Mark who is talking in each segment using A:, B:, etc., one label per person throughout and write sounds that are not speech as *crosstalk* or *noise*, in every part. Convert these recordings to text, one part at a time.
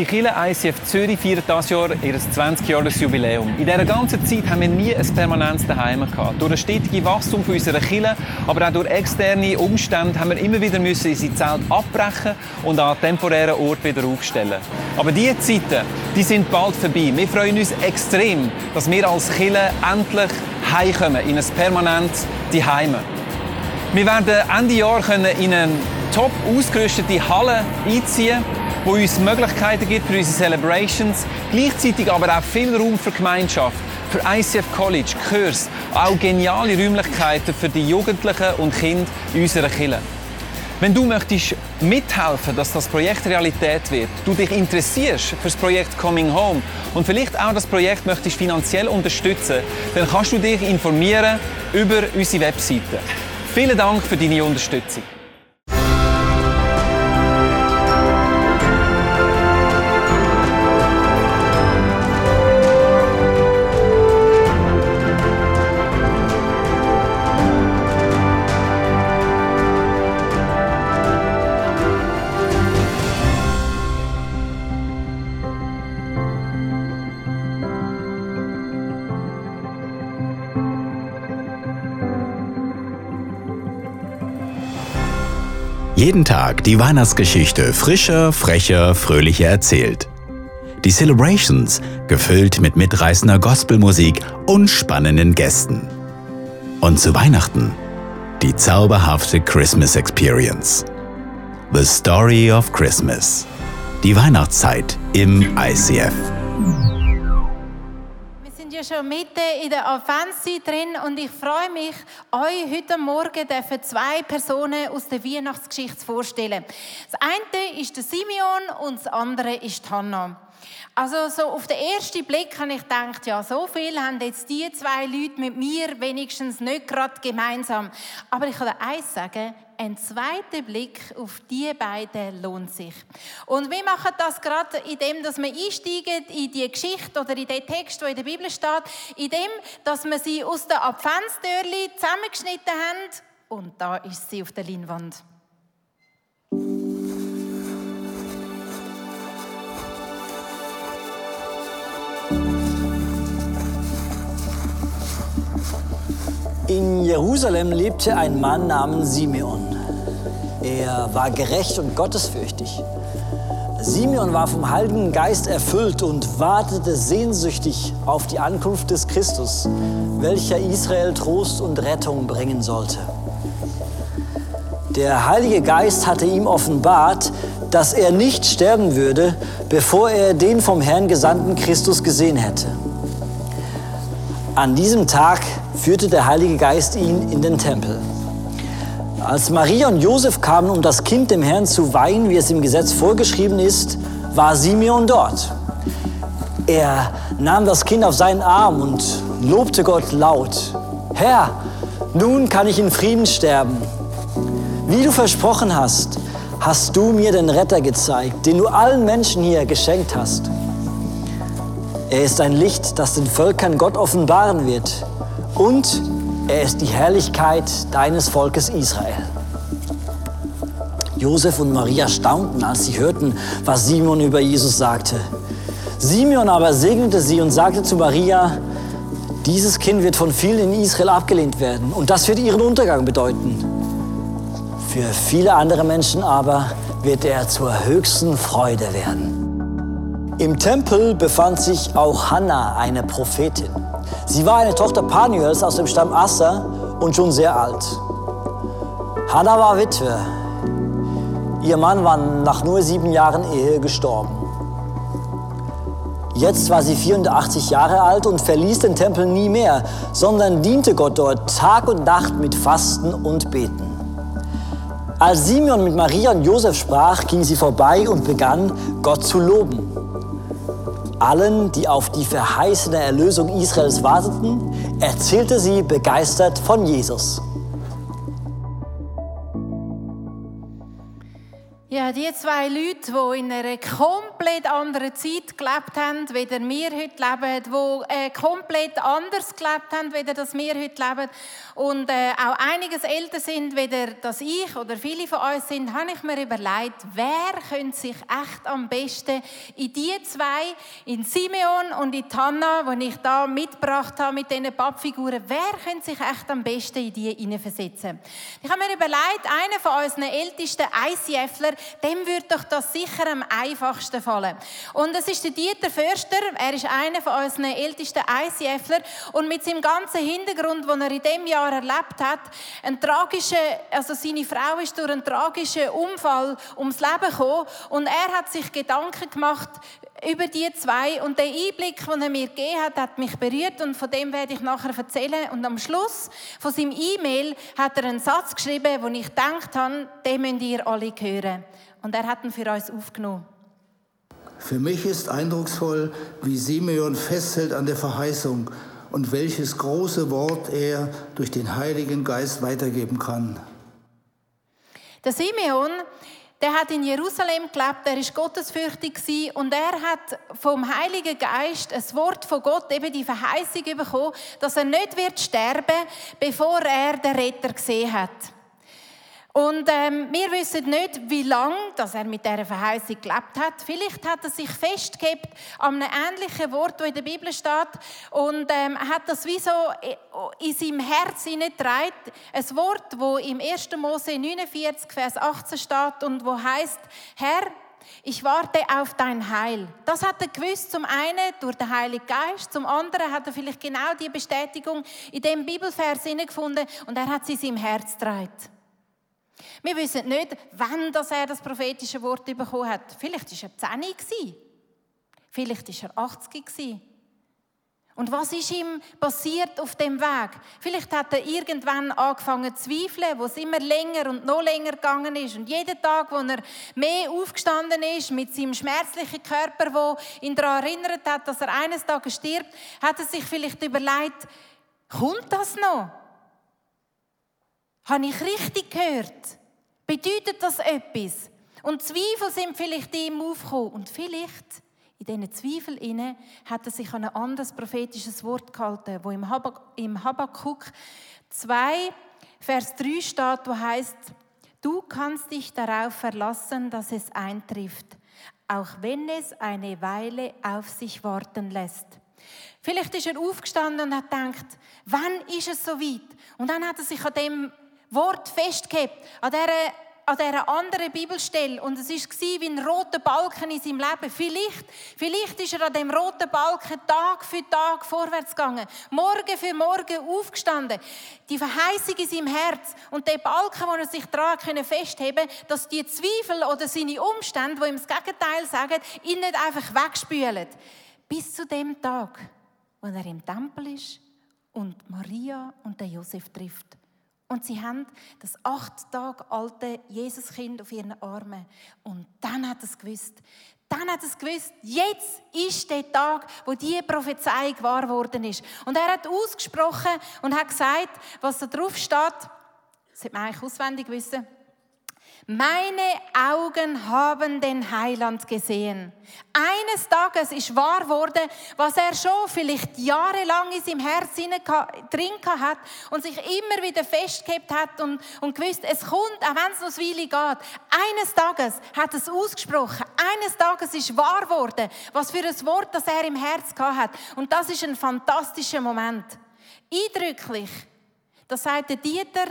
A: Unsere Kirche ICF Zürich feiert dieses Jahr ihr 20-Jahres-Jubiläum. In dieser ganzen Zeit haben wir nie ein permanentes Daheim gehabt. Durch das stetige Wachstum unserer Kirche, aber auch durch externe Umstände haben wir immer wieder müssen unsere Zelt abbrechen und an temporären Ort wieder aufstellen. Aber diese Zeiten, die sind bald vorbei. Wir freuen uns extrem, dass wir als Kirche endlich heimkommen in ein permanentes Daheim. Wir werden Ende Jahr in eine top ausgerüstete Halle einziehen wo uns Möglichkeiten gibt für unsere Celebrations, gleichzeitig aber auch viel Raum für Gemeinschaft, für ICF College, Kurs, auch geniale Räumlichkeiten für die Jugendlichen und Kinder in unserer Kirche. Wenn du möchtest mithelfen, dass das Projekt Realität wird, du dich interessierst für das Projekt Coming Home und vielleicht auch das Projekt möchtest finanziell unterstützen, dann kannst du dich informieren über unsere Webseite. Vielen Dank für deine Unterstützung.
B: Jeden Tag die Weihnachtsgeschichte frischer, frecher, fröhlicher erzählt. Die Celebrations gefüllt mit mitreißender Gospelmusik und spannenden Gästen. Und zu Weihnachten die zauberhafte Christmas Experience. The Story of Christmas. Die Weihnachtszeit im ICF
C: ja schon mitten in der Adventszeit drin und ich freue mich, euch heute Morgen zwei Personen aus der Weihnachtsgeschichte vorstellen. Das eine ist der Simeon und das andere ist Hannah. Also so auf den ersten Blick habe ich gedacht, ja, so viel haben jetzt die zwei Leute mit mir wenigstens nicht gerade gemeinsam. Aber ich kann eins sagen, ein zweiter Blick auf die beiden lohnt sich. Und wir machen das gerade, indem dass wir einsteigen in die Geschichte oder in den Text, der in der Bibel steht, indem dass wir sie aus der Adventstürli zusammengeschnitten haben und da ist sie auf der Leinwand.
D: In Jerusalem lebte ein Mann namens Simeon. Er war gerecht und gottesfürchtig. Simeon war vom Heiligen Geist erfüllt und wartete sehnsüchtig auf die Ankunft des Christus, welcher Israel Trost und Rettung bringen sollte. Der Heilige Geist hatte ihm offenbart, dass er nicht sterben würde, bevor er den vom Herrn gesandten Christus gesehen hätte. An diesem Tag führte der Heilige Geist ihn in den Tempel. Als Maria und Josef kamen, um das Kind dem Herrn zu weihen, wie es im Gesetz vorgeschrieben ist, war Simeon dort. Er nahm das Kind auf seinen Arm und lobte Gott laut. Herr, nun kann ich in Frieden sterben. Wie du versprochen hast, hast du mir den Retter gezeigt, den du allen Menschen hier geschenkt hast. Er ist ein Licht, das den Völkern Gott offenbaren wird. Und er ist die Herrlichkeit deines Volkes Israel. Josef und Maria staunten, als sie hörten, was Simon über Jesus sagte. Simeon aber segnete sie und sagte zu Maria, dieses Kind wird von vielen in Israel abgelehnt werden und das wird ihren Untergang bedeuten. Für viele andere Menschen aber wird er zur höchsten Freude werden. Im Tempel befand sich auch Hannah, eine Prophetin. Sie war eine Tochter Panuels aus dem Stamm Asser und schon sehr alt. Hannah war Witwe. Ihr Mann war nach nur sieben Jahren Ehe gestorben. Jetzt war sie 84 Jahre alt und verließ den Tempel nie mehr, sondern diente Gott dort Tag und Nacht mit Fasten und Beten. Als Simeon mit Maria und Josef sprach, ging sie vorbei und begann, Gott zu loben. Allen, die auf die verheißene Erlösung Israels warteten, erzählte sie begeistert von Jesus.
C: Ja, die zwei Leute, die in einer komplett anderen Zeit gelebt haben, wie wir heute leben, die äh, komplett anders gelebt haben, wie das wir heute leben und äh, auch einiges älter sind, wie das ich oder viele von uns sind, habe ich mir überlegt, wer könnte sich echt am besten in die zwei, in Simeon und in Tanna, die ich da mitgebracht habe mit diesen Pappfiguren, wer könnte sich echt am besten in die hineinversetzen? Ich habe mir überlegt, einer von unseren ältesten ICFler, dem würde doch das sicher am einfachsten fallen. Und es ist der Dieter Förster, er ist einer von unseren ältesten ICFler und mit seinem ganzen Hintergrund, den er in dem Jahr erlebt hat, ein tragischer, also seine Frau ist durch einen tragischen Unfall ums Leben gekommen und er hat sich Gedanken gemacht über die zwei und der Einblick, den er mir gegeben hat, hat mich berührt und von dem werde ich nachher erzählen und am Schluss von seinem E-Mail hat er einen Satz geschrieben, wo ich gedacht habe, den müsst ihr alle hören und er hat ihn für uns aufgenommen.
E: Für mich ist eindrucksvoll, wie Simeon festhält an der Verheißung und welches große Wort er durch den Heiligen Geist weitergeben kann.
C: Der Simeon, der hat in Jerusalem gelebt, er ist gottesfürchtig und er hat vom Heiligen Geist ein Wort von Gott, eben die Verheißung bekommen, dass er nicht wird sterben, bevor er den Retter gesehen hat. Und ähm, wir wissen nicht, wie lange dass er mit dieser Verheißung gelebt hat. Vielleicht hat er sich festgehabt an einem ähnlichen Wort, das in der Bibel steht, und ähm, hat das wie so in seinem Herz hineingetragen. Ein Wort, wo im 1. Mose 49, Vers 18 steht und wo heißt: Herr, ich warte auf dein Heil. Das hat er gewusst, zum einen durch den Heiligen Geist, zum anderen hat er vielleicht genau die Bestätigung in dem Bibelvers gefunden und er hat sie in seinem Herz getragen. Wir wissen nicht, wann das er das prophetische Wort bekommen hat. Vielleicht war er 10 Vielleicht war er 80 Und was ist ihm passiert auf dem Weg? Vielleicht hat er irgendwann angefangen zu zweifeln, wo es immer länger und noch länger gegangen ist. Und jeden Tag, wo er mehr aufgestanden ist mit seinem schmerzlichen Körper, wo ihn daran erinnert hat, dass er eines Tages stirbt, hat er sich vielleicht überlegt, kommt das noch? Habe ich richtig gehört? Bedeutet das etwas? Und Zweifel sind vielleicht ihm aufgekommen. Und vielleicht in diesen Zweifeln hat er sich an ein anderes prophetisches Wort gehalten, wo im, Habakkuk 2, Vers 3 steht, wo heißt: Du kannst dich darauf verlassen, dass es eintrifft, auch wenn es eine Weile auf sich warten lässt. Vielleicht ist er aufgestanden und hat gedacht, wann ist es so weit? Und dann hat er sich an dem Wort festgehabt, an dieser, an dieser anderen Bibelstelle. Und es war wie ein roter Balken in seinem Leben. Vielleicht, vielleicht ist er an dem roten Balken Tag für Tag vorwärts gegangen. Morgen für morgen aufgestanden. Die Verheißung in seinem Herz. Und der Balken, wo er sich daran festheben konnte, dass die Zweifel oder seine Umstände, die ihm das Gegenteil sagen, ihn nicht einfach wegspülen. Bis zu dem Tag, wo er im Tempel ist und Maria und den Josef trifft. Und sie haben das acht Tage alte Jesuskind auf ihren Armen. Und dann hat es gewusst, dann hat es gewusst, jetzt ist der Tag, wo die Prophezeiung wahr worden ist. Und er hat ausgesprochen und hat gesagt, was da drauf steht. Das hätte man eigentlich auswendig wissen. Meine Augen haben den Heiland gesehen. Eines Tages ist wahr worden, was er schon vielleicht jahrelang in seinem Herz drin hat und sich immer wieder festgehabt hat und, und gewusst, es kommt, auch wenn es noch Weile geht. Eines Tages hat es ausgesprochen. Eines Tages ist wahr worden, was für ein Wort, das er im Herz hat. Und das ist ein fantastischer Moment. Eindrücklich. Das sagt der Dieter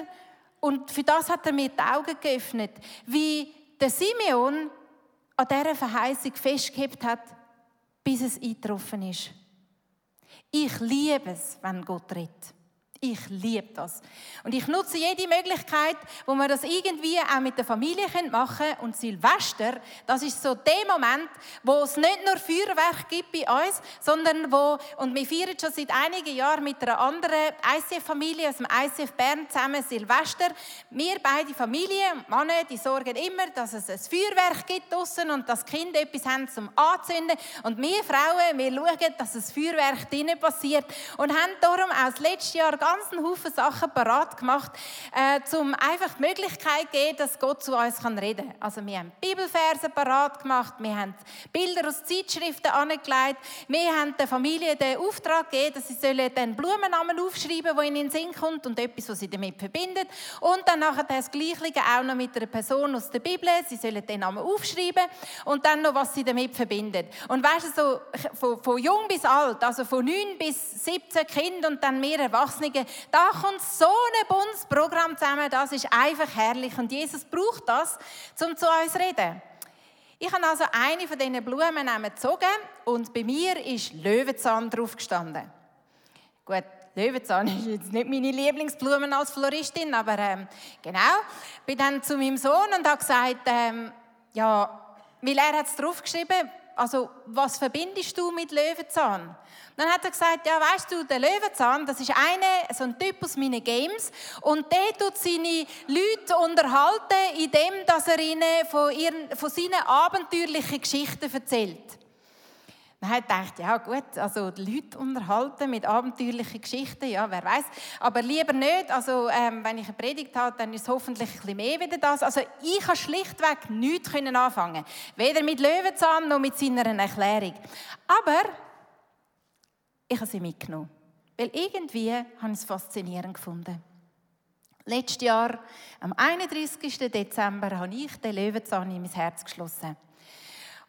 C: und für das hat er mir die Augen geöffnet, wie der Simeon an dieser Verheißung festgehabt hat, bis es eingetroffen ist. Ich liebe es, wenn Gott redet. Ich liebe das. Und ich nutze jede Möglichkeit, wo wir das irgendwie auch mit der Familie machen können. Und Silvester, das ist so der Moment, wo es nicht nur Feuerwerk gibt bei uns, sondern wo, und wir feiern schon seit einigen Jahren mit einer anderen ICF-Familie aus dem ICF Bern zusammen Silvester. Wir beide Familien, Männer, die sorgen immer, dass es ein Feuerwerk gibt draussen und dass Kinder etwas haben zum Anzünden. Und wir Frauen, wir schauen, dass das Feuerwerk drinnen passiert und haben darum auch das letzte Jahr ganzen Haufen Sachen parat gemacht, äh, um einfach die Möglichkeit zu geben, dass Gott zu uns reden kann. Also wir haben Bibelverse parat gemacht, wir haben Bilder aus Zeitschriften angelegt, wir haben der Familie den Auftrag gegeben, dass sie sollen den Blumennamen aufschreiben, wo ihnen in den Sinn kommt und etwas, was sie damit verbindet. Und dann nachher das Gleiche auch noch mit einer Person aus der Bibel. Sie sollen den Namen aufschreiben und dann noch, was sie damit verbindet. Und weißt du, so von, von jung bis alt, also von 9 bis 17 Kinder und dann mehr Erwachsene, da kommt so ein buntes Programm zusammen, das ist einfach herrlich. Und Jesus braucht das, um zu uns zu reden. Ich habe also eine von diesen Blumen gezogen und bei mir ist Löwenzahn drauf gestanden. Gut, Löwenzahn *laughs* ist jetzt nicht meine Lieblingsblume als Floristin, aber ähm, genau. Bin dann zu meinem Sohn und habe gesagt, ähm, ja, weil er hat es draufgeschrieben, also was verbindest du mit Löwenzahn? Dann hat er gesagt, ja, weißt du, der Löwenzahn, das ist eine, so ein Typ aus meinen Games und der tut seine Leute unterhalten, indem dass er ihnen von, ihren, von seinen abenteuerlichen Geschichten erzählt. Man hat gedacht, ja gut, also die Leute unterhalten mit abenteuerlichen Geschichten, ja, wer weiß. Aber lieber nicht. Also ähm, wenn ich eine Predigt habe, dann ist es hoffentlich ein bisschen mehr wieder das. Also ich habe schlichtweg nichts können anfangen. Weder mit Löwenzahn noch mit seiner Erklärung. Aber ich habe sie mitgenommen. Weil irgendwie habe ich es faszinierend gefunden. Letztes Jahr, am 31. Dezember, habe ich den Löwenzahn in mein Herz geschlossen.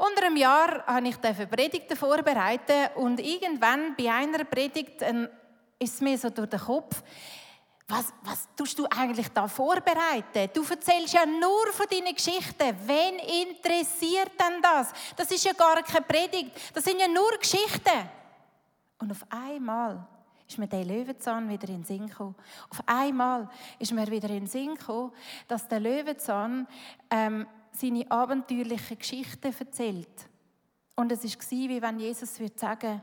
C: Unter einem Jahr habe ich Predigten vorbereitet und irgendwann bei einer Predigt ähm, ist es mir so durch den Kopf, was, was tust du eigentlich da vorbereiten? Du erzählst ja nur von deinen Geschichten. Wen interessiert denn das? Das ist ja gar keine Predigt. Das sind ja nur Geschichten. Und auf einmal ist mir der Löwenzahn wieder in den Sinn gekommen. Auf einmal ist mir wieder in den Sinn gekommen, dass der Löwenzahn ähm, seine abenteuerlichen Geschichten erzählt. Und es war wie wenn Jesus würde sagen,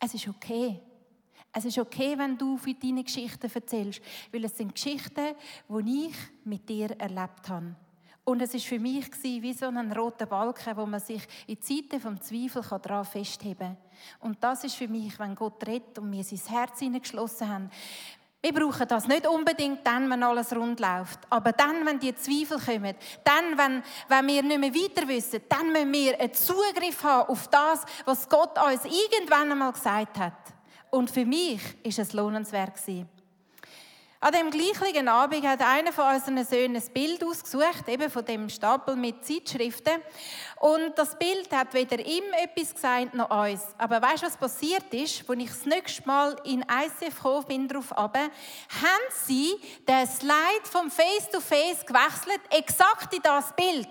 C: es ist okay. Es ist okay, wenn du für deine Geschichten erzählst, weil es sind Geschichten, die ich mit dir erlebt habe. Und es war für mich wie so ein roter Balken, wo man sich in Zeiten vom Zweifel daran festheben kann. Und das ist für mich, wenn Gott redet und mir sein Herz hineingeschlossen haben. Wir brauchen das nicht unbedingt dann, wenn alles rund läuft. Aber dann, wenn die Zweifel kommen, dann, wenn, wenn wir nicht mehr weiter wissen, dann müssen wir einen Zugriff haben auf das, was Gott uns irgendwann einmal gesagt hat. Und für mich ist es lohnenswert gewesen. An dem gleichen Abend hat einer von unseren Söhnen ein Bild ausgesucht, eben von dem Stapel mit Zeitschriften. Und das Bild hat weder ihm etwas gesagt noch uns. Aber weißt du, was passiert ist? Als ich das nächste Mal in ICF gekommen bin, drauf runter, haben sie den Slide vom Face-to-Face -face gewechselt, exakt in das Bild.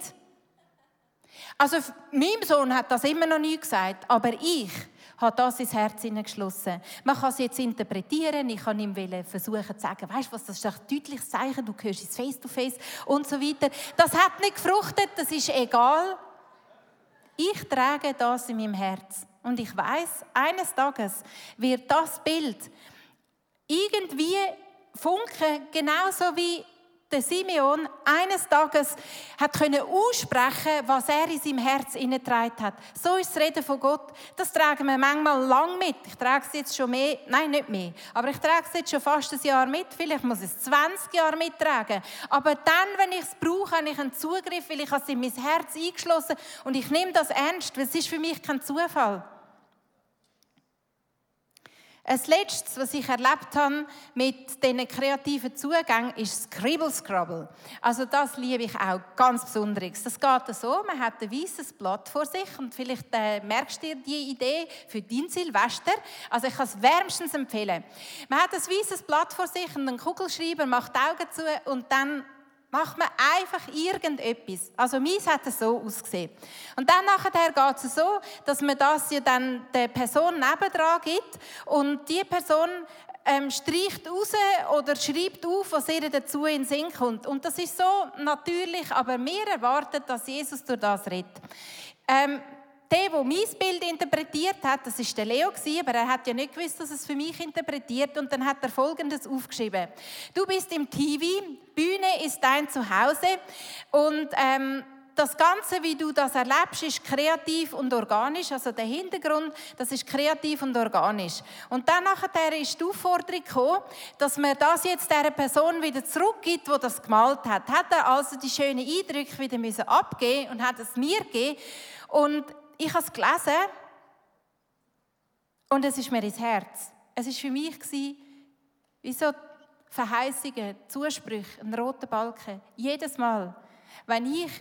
C: Also, meinem Sohn hat das immer noch nie gesagt, aber ich hat das ins Herz hineingeschlossen. Man kann es jetzt interpretieren, ich kann ihm versuchen zu sagen, weißt du was, das ist ein deutliches Zeichen, du hörst es face-to-face und so weiter. Das hat nicht gefruchtet, das ist egal. Ich trage das in meinem Herz und ich weiß, eines Tages wird das Bild irgendwie funken, genauso wie der Simeon eines Tages hat können aussprechen, was er in seinem Herz hineingetragen hat. So ist das Reden von Gott. Das tragen wir manchmal lang mit. Ich trage es jetzt schon mehr, nein, nicht mehr, aber ich trage es jetzt schon fast ein Jahr mit. Vielleicht muss ich es 20 Jahre mittragen. Aber dann, wenn ich es brauche, habe ich einen Zugriff, weil ich es in mein Herz eingeschlossen und ich nehme das ernst, weil es ist für mich kein Zufall. Ein letztes, was ich erlebt habe mit diesen kreativen Zugängen, ist Scribble Scrabble. Also das liebe ich auch ganz besonders. Das geht so, man hat ein weißes Blatt vor sich und vielleicht äh, merkst du dir die Idee für dein Silvester. Also ich kann es wärmstens empfehlen. Man hat ein weißes Blatt vor sich und einen Kugelschreiber macht die Augen zu und dann macht man einfach irgendetwas. Also meins hat es so ausgesehen. Und dann nachher geht es so, dass man das ja dann der Person nebendran gibt und die Person ähm, streicht raus oder schreibt auf, was ihr dazu in den Sinn kommt. Und das ist so natürlich, aber wir erwarten, dass Jesus durch das redet. Ähm, der, der mein Bild interpretiert hat, das ist der Leo aber er hat ja nicht gewusst, dass es für mich interpretiert und dann hat er Folgendes aufgeschrieben: Du bist im TV, Bühne ist dein Zuhause und ähm, das Ganze, wie du das erlebst, ist kreativ und organisch. Also der Hintergrund, das ist kreativ und organisch. Und dann nachher ist die Aufforderung gekommen, dass man das jetzt der Person wieder zurückgibt, die das gemalt hat. Hat er also die schönen Eindrücke wieder müssen abgeben und hat es mir gegeben. Und ich habe es gelesen und es ist mir ins Herz. Es ist für mich wie so Verheißungen, Zusprüche, ein roter Balken. Jedes Mal, wenn ich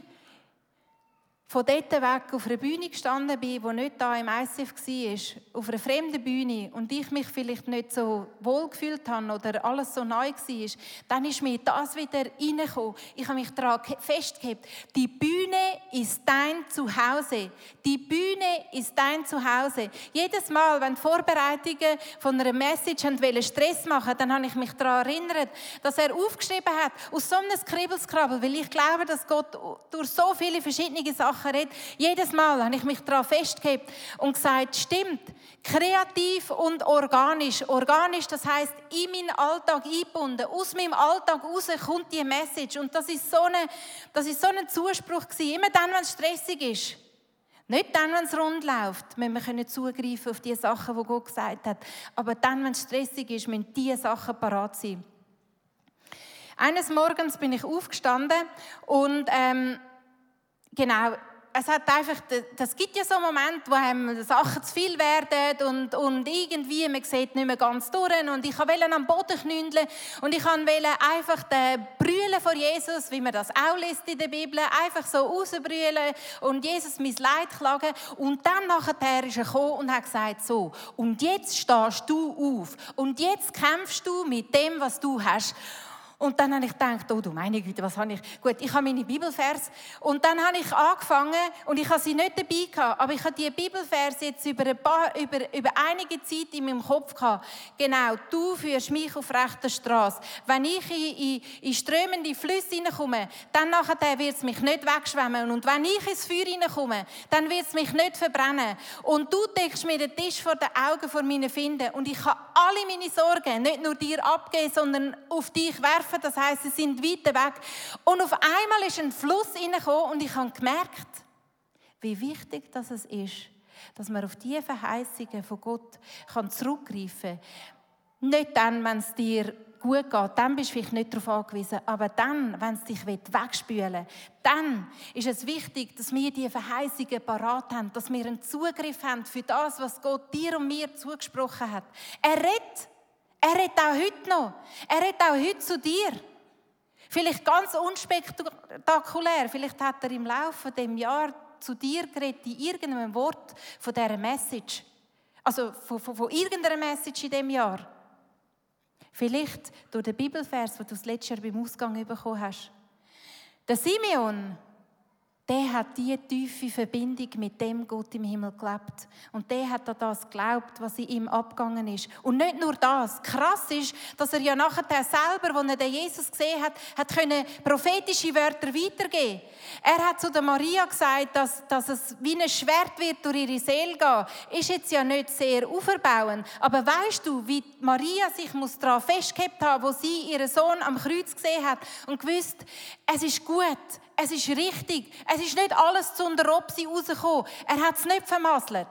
C: von dort weg auf einer Bühne gestanden bin, die nicht da im ICF war, auf einer fremden Bühne und ich mich vielleicht nicht so wohl gefühlt habe oder alles so neu war, dann ist mir das wieder reingekommen. Ich habe mich daran festgehalten. Die Bühne ist dein Zuhause. Die Bühne ist dein Zuhause. Jedes Mal, wenn die Vorbereitungen von einer Message wollen Stress machen dann habe ich mich daran erinnert, dass er aufgeschrieben hat, aus so einem Skribbelskrabbel, weil ich glaube, dass Gott durch so viele verschiedene Sachen Sachen redet. Jedes Mal habe ich mich daran festgehalten und gesagt, stimmt, kreativ und organisch. Organisch, das heißt in meinen Alltag eingebunden. Aus meinem Alltag raus kommt die Message. Und das ist so, eine, das ist so ein Zuspruch gewesen. Immer dann, wenn es stressig ist. Nicht dann, wenn es rund läuft, müssen wir zugreifen auf die Sachen, die Gott gesagt hat. Aber dann, wenn es stressig ist, müssen diese Sachen parat sein. Eines Morgens bin ich aufgestanden und ähm, Genau, es hat einfach, das gibt ja so Momente, wo einem Sachen zu viel werden und, und irgendwie, man sieht nicht mehr ganz durch. Und ich wollte am Boden knündeln und ich wollte einfach den Brüllen vor Jesus, wie man das auch liest in der Bibel, einfach so rausbrüllen und Jesus mein Leid klagen. Und dann nachher ist er gekommen und hat gesagt, so, und jetzt stehst du auf und jetzt kämpfst du mit dem, was du hast und dann habe ich gedacht, oh du meine Güte, was habe ich? Gut, ich habe meine Bibelvers und dann habe ich angefangen und ich habe sie nicht dabei gehabt, aber ich habe die Bibelvers jetzt über, ein paar, über, über einige Zeit in meinem Kopf gehabt. Genau, du führst mich auf rechter Straße. Wenn ich in, in, in strömende Flüsse hineinkomme, dann nachher wird es mich nicht wegschwemmen und wenn ich ins Feuer hineinkomme, dann wird es mich nicht verbrennen. Und du deckst mir den Tisch vor den Augen vor meinen Finden und ich kann alle meine Sorgen nicht nur dir abgeben, sondern auf dich werfen werfen, das heißt, sie sind weit weg. Und auf einmal ist ein Fluss hineingekommen und ich habe gemerkt, wie wichtig das ist, dass man auf diese Verheißungen von Gott kann zurückgreifen kann. Nicht dann, wenn es dir gut geht, dann bist du vielleicht nicht darauf angewiesen, aber dann, wenn es dich wegspülen will, dann ist es wichtig, dass wir diese Verheißungen parat haben, dass wir einen Zugriff haben für das, was Gott dir und mir zugesprochen hat. Er redet er redet auch heute noch. Er redet auch heute zu dir. Vielleicht ganz unspektakulär. Vielleicht hat er im Laufe des Jahr zu dir geredet in irgendeinem Wort von dieser Message. Also von, von, von irgendeiner Message in diesem Jahr. Vielleicht durch den Bibelvers, den du das letzte Jahr beim Ausgang bekommen hast. Der Simeon, der hat die tiefe Verbindung mit dem Gott im Himmel gelebt. Und der hat an das geglaubt, was in ihm abgegangen ist. Und nicht nur das. Krass ist, dass er ja nachher selber, als er den Jesus gesehen hat, hat können prophetische Wörter weitergeben. Er hat zu der Maria gesagt, dass, dass es wie ein Schwert wird durch ihre Seele gehen. Ist jetzt ja nicht sehr auferbauend. Aber weißt du, wie Maria sich muss daran festgehalten haben, wo sie ihren Sohn am Kreuz gesehen hat und gewusst, es ist gut, es ist richtig. Es ist nicht alles zu der Robsi rausgekommen. Er hat es nicht vermasselt.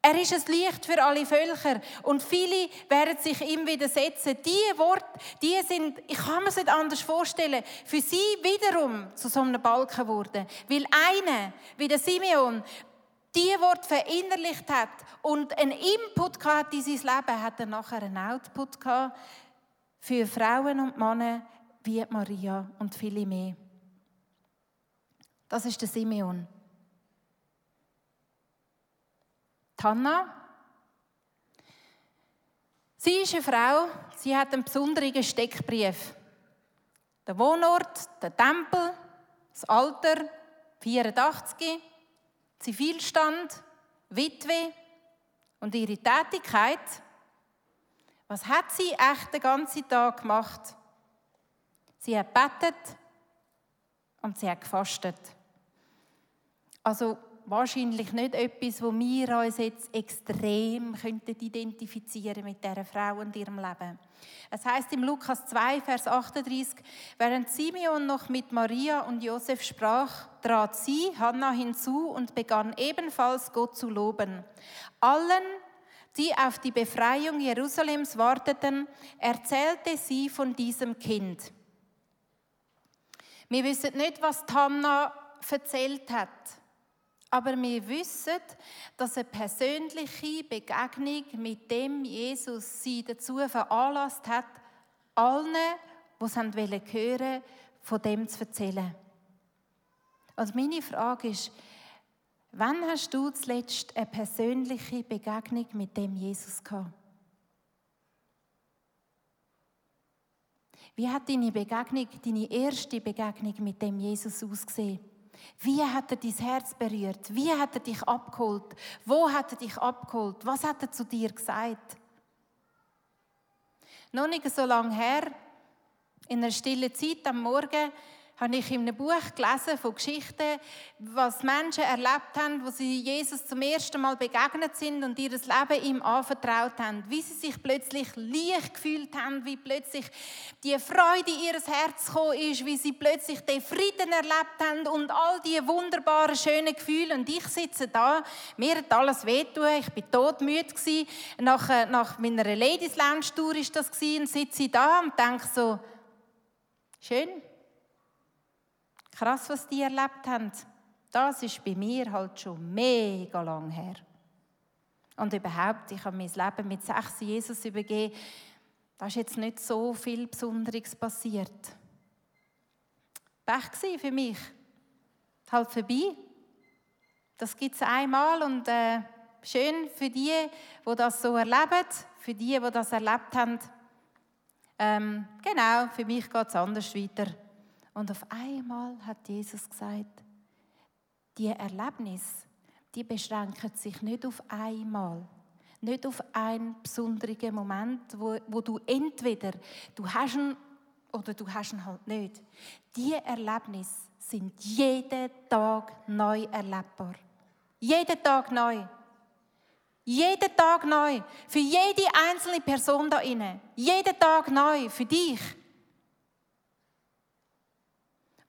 C: Er ist ein Licht für alle Völker. Und viele werden sich ihm widersetzen. Diese Worte, die sind, ich kann mir es nicht anders vorstellen, für sie wiederum zu so einem Balken geworden. Weil einer, wie der Simeon, die Wort verinnerlicht hat und einen Input gehabt in sein Leben, hat er nachher einen Output gehabt für Frauen und Männer wie Maria und viele mehr. Das ist der Simeon. Hanna. Sie ist eine Frau, sie hat einen besonderen Steckbrief. Der Wohnort, der Tempel, das Alter, 84, Zivilstand, Witwe und ihre Tätigkeit. Was hat sie echt den ganzen Tag gemacht? Sie hat betet und sie hat gefastet. Also wahrscheinlich nicht etwas, wo wir uns jetzt extrem könnten identifizieren mit dieser Frau und ihrem Leben. Es heißt im Lukas 2, Vers 38, während Simeon noch mit Maria und Josef sprach, trat sie, Hannah, hinzu und begann ebenfalls Gott zu loben. Allen, die auf die Befreiung Jerusalems warteten, erzählte sie von diesem Kind. Wir wissen nicht, was Hannah erzählt hat. Aber wir wissen, dass eine persönliche Begegnung mit dem Jesus sie dazu veranlasst hat, allen, die es hören wollten, von dem zu erzählen. Also meine Frage ist, wann hast du zuletzt eine persönliche Begegnung mit dem Jesus gehabt? Wie hat deine Begegnung, deine erste Begegnung mit dem Jesus ausgesehen? Wie hat er dein Herz berührt? Wie hat er dich abgeholt? Wo hat er dich abgeholt? Was hat er zu dir gesagt? Noch nicht so lange her, in einer stillen Zeit am Morgen, habe ich in einem Buch gelesen von Geschichten, was Menschen erlebt haben, wo sie Jesus zum ersten Mal begegnet sind und ihr Leben ihm anvertraut haben. Wie sie sich plötzlich leicht gefühlt haben, wie plötzlich die Freude in ihr Herz gekommen ist, wie sie plötzlich den Frieden erlebt haben und all diese wunderbaren, schönen Gefühle. Und ich sitze da, mir hat alles wehtun, ich bin todmüde. Nach, äh, nach meiner Ladies Lounge Tour ist das und sitze da und denke so, schön, Krass, was die erlebt haben. Das ist bei mir halt schon mega lang her. Und überhaupt, ich habe mein Leben mit sechs Jesus übergeben. Da ist jetzt nicht so viel Besonderes passiert. Pech für mich. Halt vorbei. Das gibt es einmal und äh, schön für die, die das so erleben, für die, die das erlebt haben. Ähm, genau, für mich geht es anders weiter. Und auf einmal hat Jesus gesagt, die Erlebnis, die beschränken sich nicht auf einmal, nicht auf einen besonderen Moment, wo, wo du entweder du hast ihn oder du hast ihn halt nicht. Die Erlebnisse sind jeden Tag neu erlebbar. Jeden Tag neu. Jeden Tag neu. Für jede einzelne Person da inne. Jeden Tag neu. Für dich.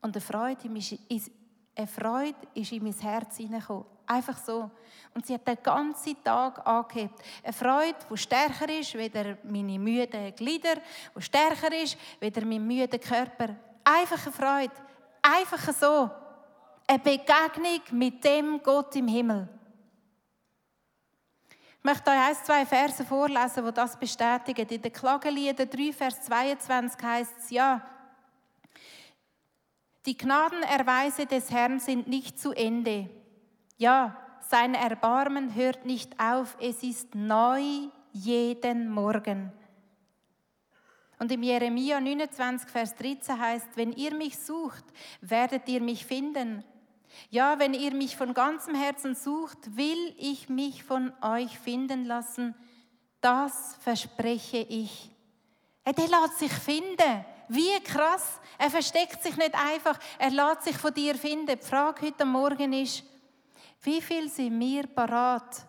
C: Und eine Freude, ist, eine Freude ist in mein Herz hineingekommen. Einfach so. Und sie hat den ganzen Tag angehebt. Eine Freude, die stärker ist, weder meine müden Glieder, die stärker ist, weder mein müder Körper. Einfach eine Freude. Einfach so. Eine Begegnung mit dem Gott im Himmel. Ich möchte euch ein, zwei Verse vorlesen, die das bestätigen. In den Klagelieder 3, Vers 22 heißt es, ja, die Gnadenerweise des Herrn sind nicht zu Ende. Ja, sein Erbarmen hört nicht auf, es ist neu jeden Morgen. Und im Jeremia 29, Vers 13 heißt, wenn ihr mich sucht, werdet ihr mich finden. Ja, wenn ihr mich von ganzem Herzen sucht, will ich mich von euch finden lassen. Das verspreche ich. Der lässt sich finden. Wie krass. Er versteckt sich nicht einfach. Er lässt sich von dir finden. Die Frage heute Morgen ist, wie viel sind wir parat,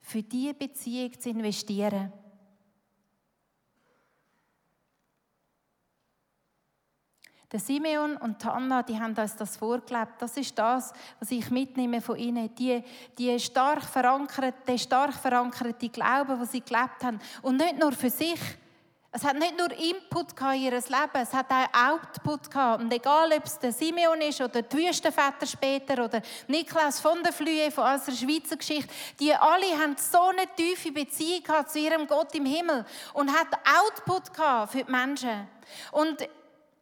C: für diese Beziehung zu investieren? Der Simeon und Anna, die haben uns das vorgelebt. Das ist das, was ich mitnehme von ihnen. Die, die stark verankerte, der stark verankerte Glaube, was sie gelebt haben. Und nicht nur für sich, es hat nicht nur Input in ihr Leben, es hat auch Output gehabt. Und egal, ob es der Simeon ist oder die Wüstenväter später oder Niklas von der Flühe von unserer Schweizer Geschichte, die alle haben so eine tiefe Beziehung gehabt zu ihrem Gott im Himmel und hat Output gehabt für die Menschen. Und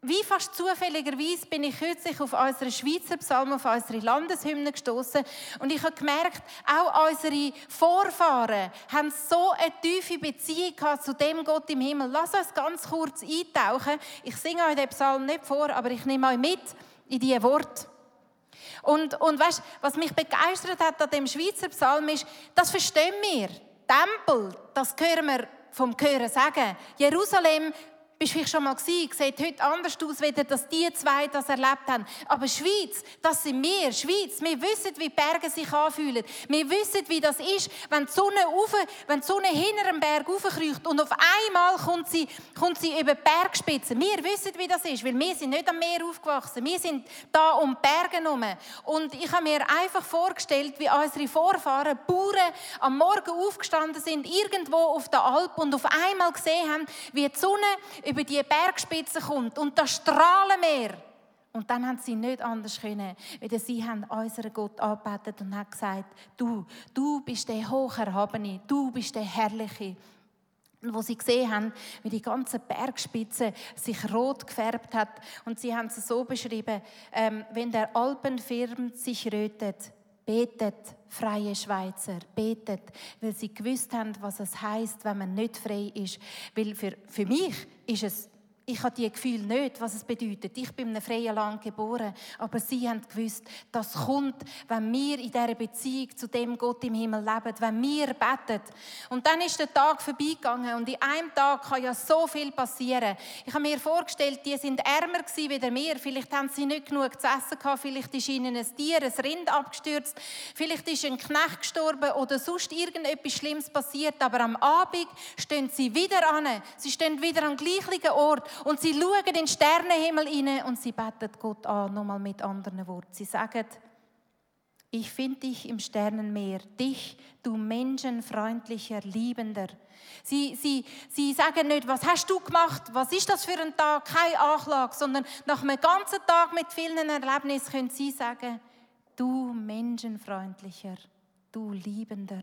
C: wie fast zufälligerweise bin ich kürzlich auf unsere Schweizer Psalmen, auf unsere Landeshymne gestoßen und ich habe gemerkt, auch unsere Vorfahren haben so eine tiefe Beziehung zu dem Gott im Himmel. Lass uns ganz kurz eintauchen. Ich singe euch den Psalm nicht vor, aber ich nehme euch mit in diese Worte. Und, und weißt, was mich begeistert hat an dem Schweizer Psalm ist, das verstehen wir. Tempel, das hören wir vom Hören sagen. Jerusalem bist vielleicht schon mal gewesen, sieht heute anders aus, weder dass die zwei das erlebt haben. Aber Schweiz, das sind wir. Schweiz, wir wissen, wie Berge sich anfühlen. Wir wissen, wie das ist, wenn die Sonne, rauf, wenn die Sonne hinter einem Berg raufkriecht und auf einmal kommt sie, kommt sie über die Bergspitze. Wir wissen, wie das ist, weil wir sind nicht am Meer aufgewachsen. Wir sind da um Berge herum. Und ich habe mir einfach vorgestellt, wie unsere Vorfahren, Bauern, am Morgen aufgestanden sind, irgendwo auf der Alp und auf einmal gesehen haben, wie die Sonne über die Bergspitze kommt und das Strahlenmeer. Und dann haben sie nicht anders können, weil sie haben unseren Gott angebetet und haben gesagt, du, du bist der Hocherhabene, du bist der Herrliche. Und wo sie gesehen haben, wie die ganze Bergspitze sich rot gefärbt hat. Und sie haben es so beschrieben, ähm, wenn der Alpenfirm sich rötet, betet, freie Schweizer, betet, weil sie gewusst haben, was es heißt, wenn man nicht frei ist. Weil für, für mich ist es ich habe die Gefühl nicht, was es bedeutet. Ich bin in einem freien Land geboren, aber sie haben gewusst, das kommt, wenn wir in dieser Beziehung zu dem Gott im Himmel leben, wenn wir beten. Und dann ist der Tag vorbeigegangen und in einem Tag kann ja so viel passieren. Ich habe mir vorgestellt, die sind ärmer gewesen wie wir. Vielleicht haben sie nicht genug zu essen gehabt, vielleicht ist ihnen ein Tier, ein Rind abgestürzt, vielleicht ist ein Knecht gestorben oder sonst irgendetwas Schlimmes passiert. Aber am Abend stehen sie wieder an. Sie stehen wieder am gleichen Ort und sie schauen in den Sternenhimmel hinein und sie beten Gott an, nochmal mit anderen Worten. Sie sagen, ich finde dich im Sternenmeer, dich, du menschenfreundlicher, liebender. Sie, sie, sie sagen nicht, was hast du gemacht, was ist das für ein Tag, keine Anklage, sondern nach einem ganzen Tag mit vielen Erlebnissen können sie sagen, du menschenfreundlicher, du liebender.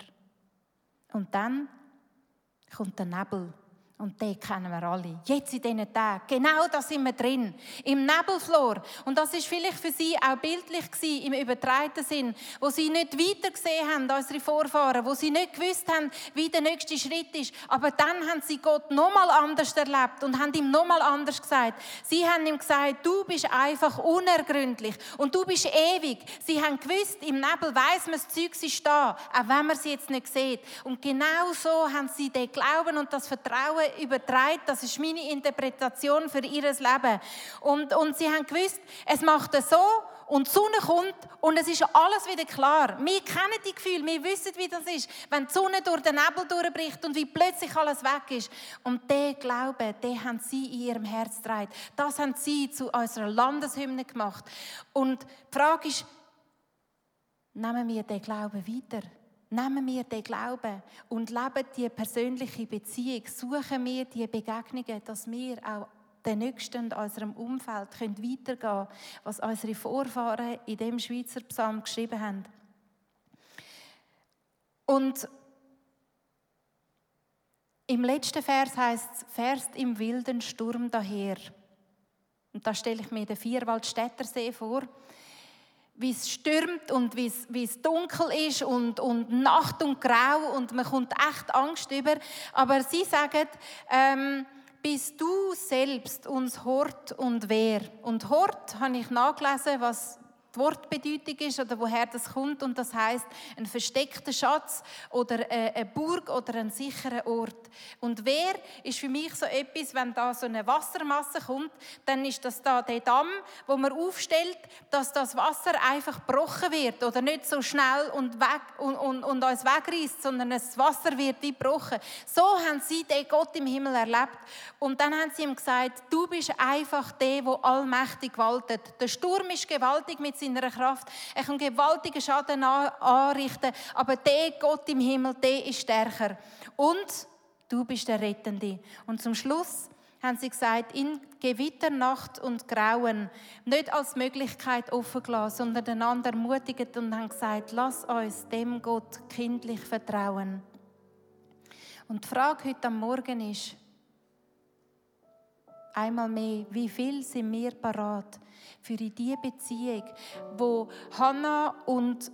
C: Und dann kommt der Nebel und den kennen wir alle. Jetzt in diesen Tagen. Genau da sind wir drin. Im Nebelflor. Und das ist vielleicht für sie auch bildlich gewesen, im übertreiten Sinn. Wo sie nicht weiter gesehen haben, unsere Vorfahren. Wo sie nicht gewusst haben, wie der nächste Schritt ist. Aber dann haben sie Gott nochmal anders erlebt und haben ihm nochmal anders gesagt. Sie haben ihm gesagt, du bist einfach unergründlich. Und du bist ewig. Sie haben gewusst, im Nebel weiss man, das Zeug ist da. Auch wenn man sie jetzt nicht sieht. Und genau so haben sie den Glauben und das Vertrauen übertreibt. Das ist meine Interpretation für ihr Leben. Und, und sie haben gewusst, es macht es so und die Sonne kommt und es ist alles wieder klar. Wir kennen die Gefühle, wir wissen, wie das ist, wenn die Sonne durch den Nebel durchbricht und wie plötzlich alles weg ist. Und der Glaube, den haben sie in ihrem Herz getragen. Das haben sie zu unserer Landeshymne gemacht. Und die Frage ist, nehmen wir den Glauben weiter? Nehmen wir den Glauben und leben die persönliche Beziehung. Suchen wir die Begegnungen, dass wir auch den Nächsten in unserem Umfeld können weitergehen können, was unsere Vorfahren in dem Schweizer Psalm geschrieben haben. Und im letzten Vers heißt es, fährst im wilden Sturm daher. Und da stelle ich mir den Vierwaldstättersee vor wie es stürmt und wie es, wie es dunkel ist und, und Nacht und Grau und man kommt echt Angst über. Aber sie sagen, ähm, bist du selbst uns Hort und Wehr. Und Hort habe ich nachgelesen, was die Wortbedeutung ist oder woher das kommt. Und das heißt ein versteckter Schatz oder äh, eine Burg oder ein sicherer Ort. Und wer ist für mich so etwas, wenn da so eine Wassermasse kommt, dann ist das da der Damm, wo man aufstellt, dass das Wasser einfach gebrochen wird oder nicht so schnell und, weg, und, und, und uns wegreißt, sondern das Wasser wird wie gebrochen. So haben sie den Gott im Himmel erlebt. Und dann haben sie ihm gesagt, du bist einfach der, wo allmächtig waltet. Der Sturm ist gewaltig mit seiner Kraft. Er kann gewaltigen Schaden anrichten, aber der Gott im Himmel, der ist stärker. Und du bist der Rettende. Und zum Schluss haben sie gesagt, in Gewitternacht und Grauen nicht als Möglichkeit offen gelassen, sondern einander ermutigt und haben gesagt, lass uns dem Gott kindlich vertrauen. Und die Frage heute am Morgen ist, einmal mehr, wie viel sind wir parat für die Beziehung, wo Hannah und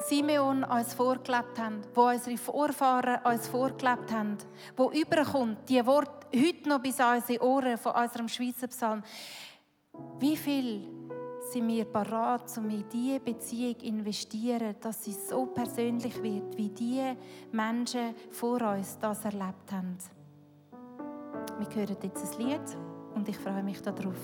C: Simeon uns vorgelebt haben, wo unsere Vorfahren uns vorgelebt haben, wo überkommt, die Worte heute noch bis an unsere Ohren von unserem Schweizer Psalm. Wie viel sind wir parat, um in diese Beziehung zu investieren, dass sie so persönlich wird, wie die Menschen vor uns das erlebt haben? Wir hören jetzt ein Lied und ich freue mich darauf.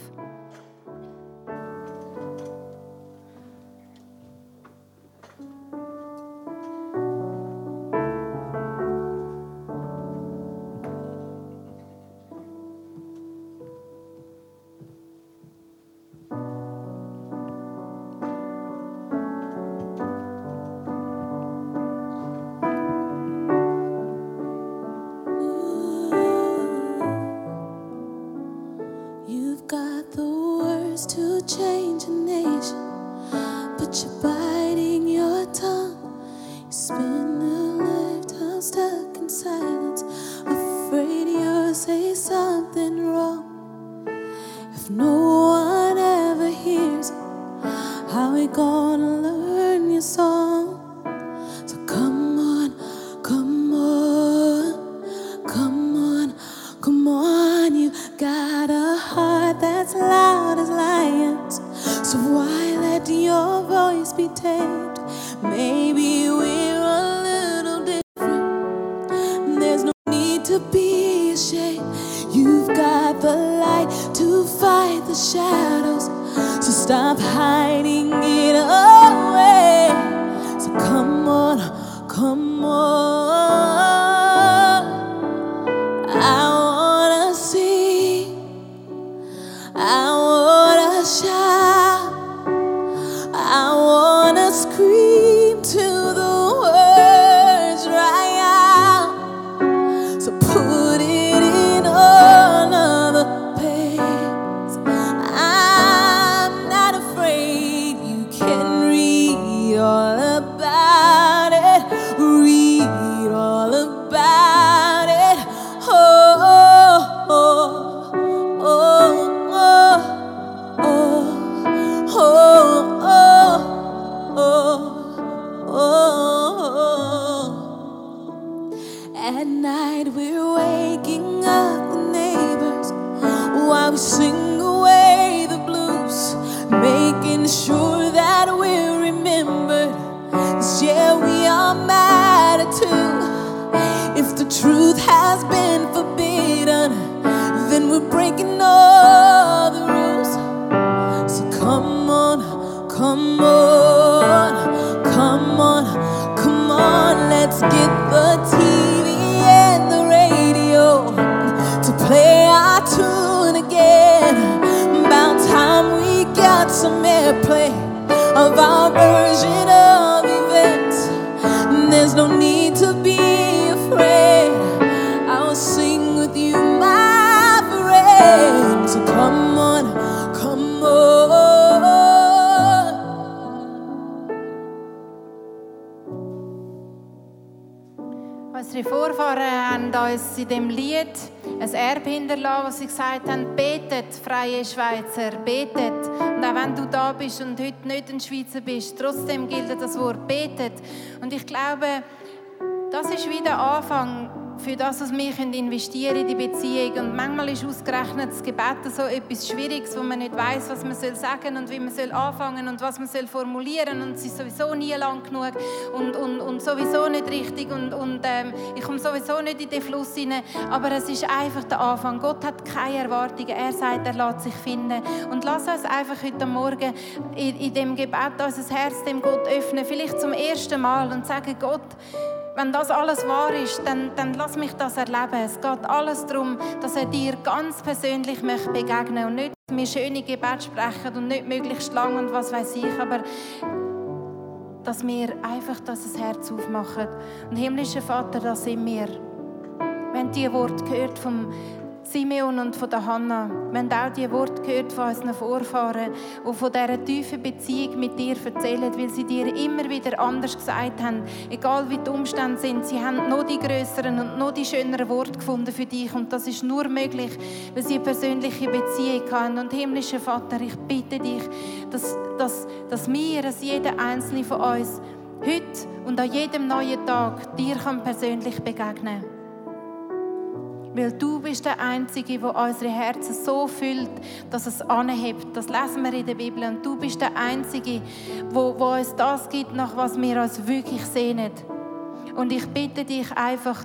F: te. Airplay of our version of events. There's no need to be afraid. I'll sing with you, my friend. So come on, come on.
C: Unsere Vorfahren haben uns in dem Lied ein Erbe hinterlassen, was sie gesagt haben, betet, freie Schweizer, betet. Und auch wenn du da bist und heute nicht ein Schweizer bist, trotzdem gilt das Wort betet. Und ich glaube, das ist wieder der Anfang für das, was wir investieren in die Beziehung. Und manchmal ist ausgerechnet das Gebet so etwas Schwieriges, wo man nicht weiß, was man soll sagen und wie man soll anfangen und was man soll formulieren. Und es ist sowieso nie lang genug und, und, und sowieso nicht richtig und, und ähm, ich komme sowieso nicht in den Fluss hinein. Aber es ist einfach der Anfang. Gott hat keine Erwartungen. Er sagt, er lässt sich finden. Und lass uns einfach heute Morgen in, in dem Gebet unser Herz dem Gott öffnen, vielleicht zum ersten Mal und sagen, Gott, wenn das alles wahr ist, dann, dann lass mich das erleben. Es geht alles darum, dass er dir ganz persönlich möchte begegnen und nicht, wir schöne Gebete sprechen und nicht möglichst lang und was weiß ich, aber dass wir einfach das Herz aufmachen. Und himmlischer Vater, das sind wir. Haben die Wort gehört vom Simeon und von der Hanna. Wir haben auch die Worte gehört von unseren Vorfahren, die von dieser tiefen Beziehung mit dir erzählen, weil sie dir immer wieder anders gesagt haben. Egal wie die Umstände sind, sie haben noch die größeren und noch die schöneren Worte gefunden für dich. Und das ist nur möglich, weil sie eine persönliche Beziehung haben. Und himmlischer Vater, ich bitte dich, dass, dass, dass wir, dass jeder Einzelne von uns heute und an jedem neuen Tag dir persönlich begegnen kann. Weil du bist der Einzige, der unsere Herzen so füllt, dass es anhebt. Das lesen wir in der Bibel. Und du bist der Einzige, wo, wo uns das gibt, nach was wir uns wirklich sehnen. Und ich bitte dich einfach,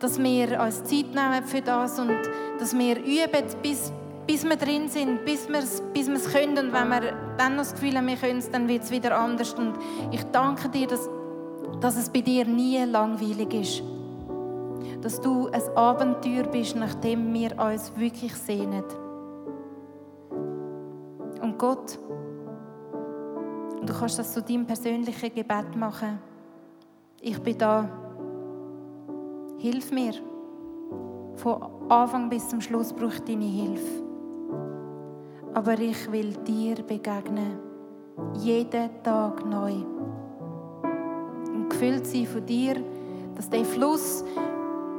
C: dass wir uns Zeit nehmen für das und dass wir üben, bis, bis wir drin sind, bis wir es bis können. Und wenn wir dann noch das Gefühl haben, wir können es, dann wird es wieder anders. Und ich danke dir, dass, dass es bei dir nie langweilig ist. Dass du ein Abenteuer bist, nachdem wir uns wirklich sehnen. Und Gott, du kannst das zu deinem persönlichen Gebet machen. Ich bin da. Hilf mir. Von Anfang bis zum Schluss braucht deine Hilfe. Aber ich will dir begegnen. Jeden Tag neu. Und gefüllt sein von dir, dass der Fluss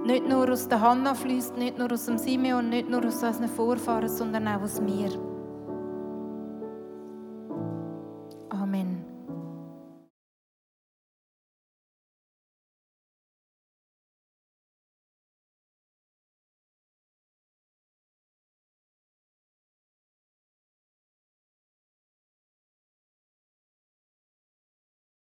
C: nicht nur aus der Hanna fließt, nicht nur aus dem Simeon, nicht nur aus unseren Vorfahren, sondern auch aus mir.